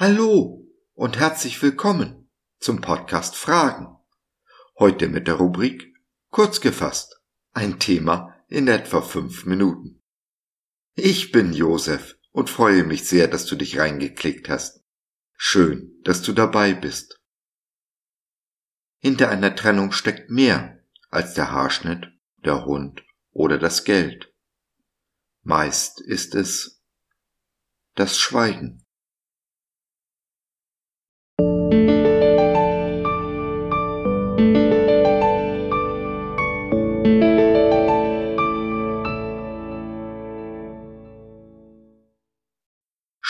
Hallo und herzlich willkommen zum Podcast Fragen. Heute mit der Rubrik Kurz gefasst. Ein Thema in etwa fünf Minuten. Ich bin Josef und freue mich sehr, dass du dich reingeklickt hast. Schön, dass du dabei bist. Hinter einer Trennung steckt mehr als der Haarschnitt, der Hund oder das Geld. Meist ist es das Schweigen.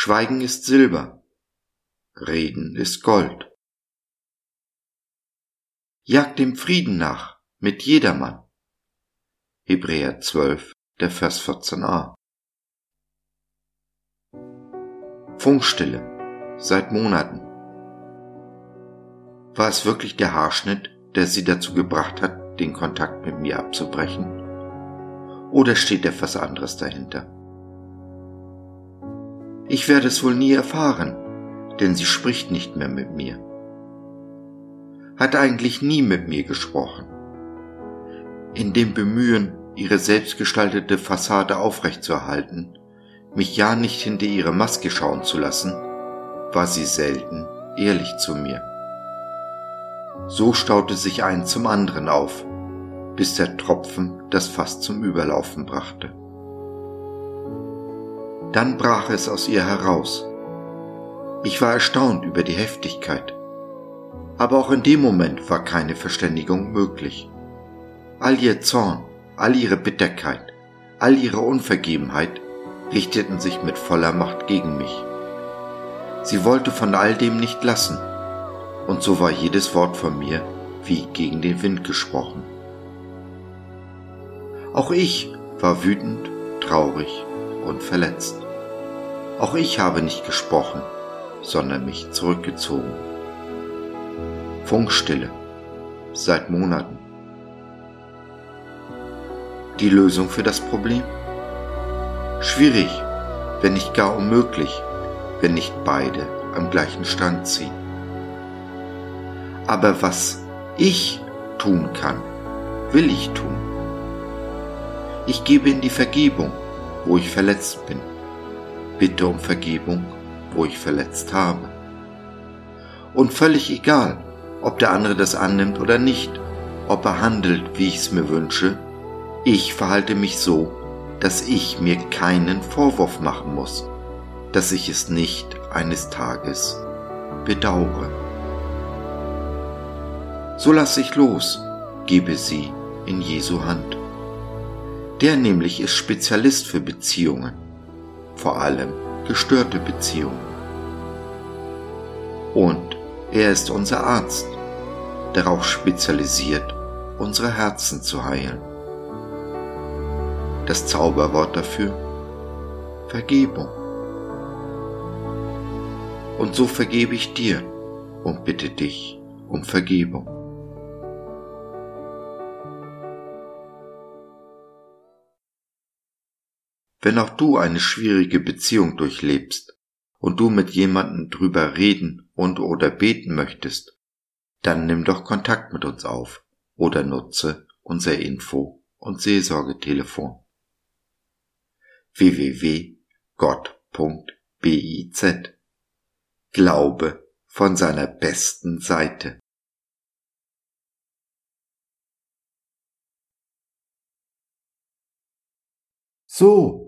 Schweigen ist Silber, Reden ist Gold. Jagt dem Frieden nach mit jedermann. Hebräer 12, der Vers 14a. Funkstille seit Monaten. War es wirklich der Haarschnitt, der sie dazu gebracht hat, den Kontakt mit mir abzubrechen? Oder steht etwas anderes dahinter? Ich werde es wohl nie erfahren, denn sie spricht nicht mehr mit mir. Hat eigentlich nie mit mir gesprochen. In dem Bemühen, ihre selbstgestaltete Fassade aufrechtzuerhalten, mich ja nicht hinter ihre Maske schauen zu lassen, war sie selten ehrlich zu mir. So staute sich ein zum anderen auf, bis der Tropfen das Fass zum Überlaufen brachte. Dann brach es aus ihr heraus. Ich war erstaunt über die Heftigkeit. Aber auch in dem Moment war keine Verständigung möglich. All ihr Zorn, all ihre Bitterkeit, all ihre Unvergebenheit richteten sich mit voller Macht gegen mich. Sie wollte von all dem nicht lassen, und so war jedes Wort von mir wie gegen den Wind gesprochen. Auch ich war wütend, traurig und verletzt. Auch ich habe nicht gesprochen, sondern mich zurückgezogen. Funkstille seit Monaten. Die Lösung für das Problem? Schwierig, wenn nicht gar unmöglich, wenn nicht beide am gleichen Strang ziehen. Aber was ich tun kann, will ich tun. Ich gebe in die Vergebung, wo ich verletzt bin. Bitte um Vergebung, wo ich verletzt habe. Und völlig egal, ob der andere das annimmt oder nicht, ob er handelt, wie ich es mir wünsche, ich verhalte mich so, dass ich mir keinen Vorwurf machen muss, dass ich es nicht eines Tages bedauere. So lasse ich los, gebe sie in Jesu Hand. Der nämlich ist Spezialist für Beziehungen, vor allem gestörte Beziehungen. Und er ist unser Arzt, darauf spezialisiert, unsere Herzen zu heilen. Das Zauberwort dafür? Vergebung. Und so vergebe ich dir und bitte dich um Vergebung. Wenn auch du eine schwierige Beziehung durchlebst und du mit jemandem drüber reden und oder beten möchtest, dann nimm doch Kontakt mit uns auf oder nutze unser Info- und Seelsorgetelefon www.gott.biz Glaube von seiner besten Seite. So,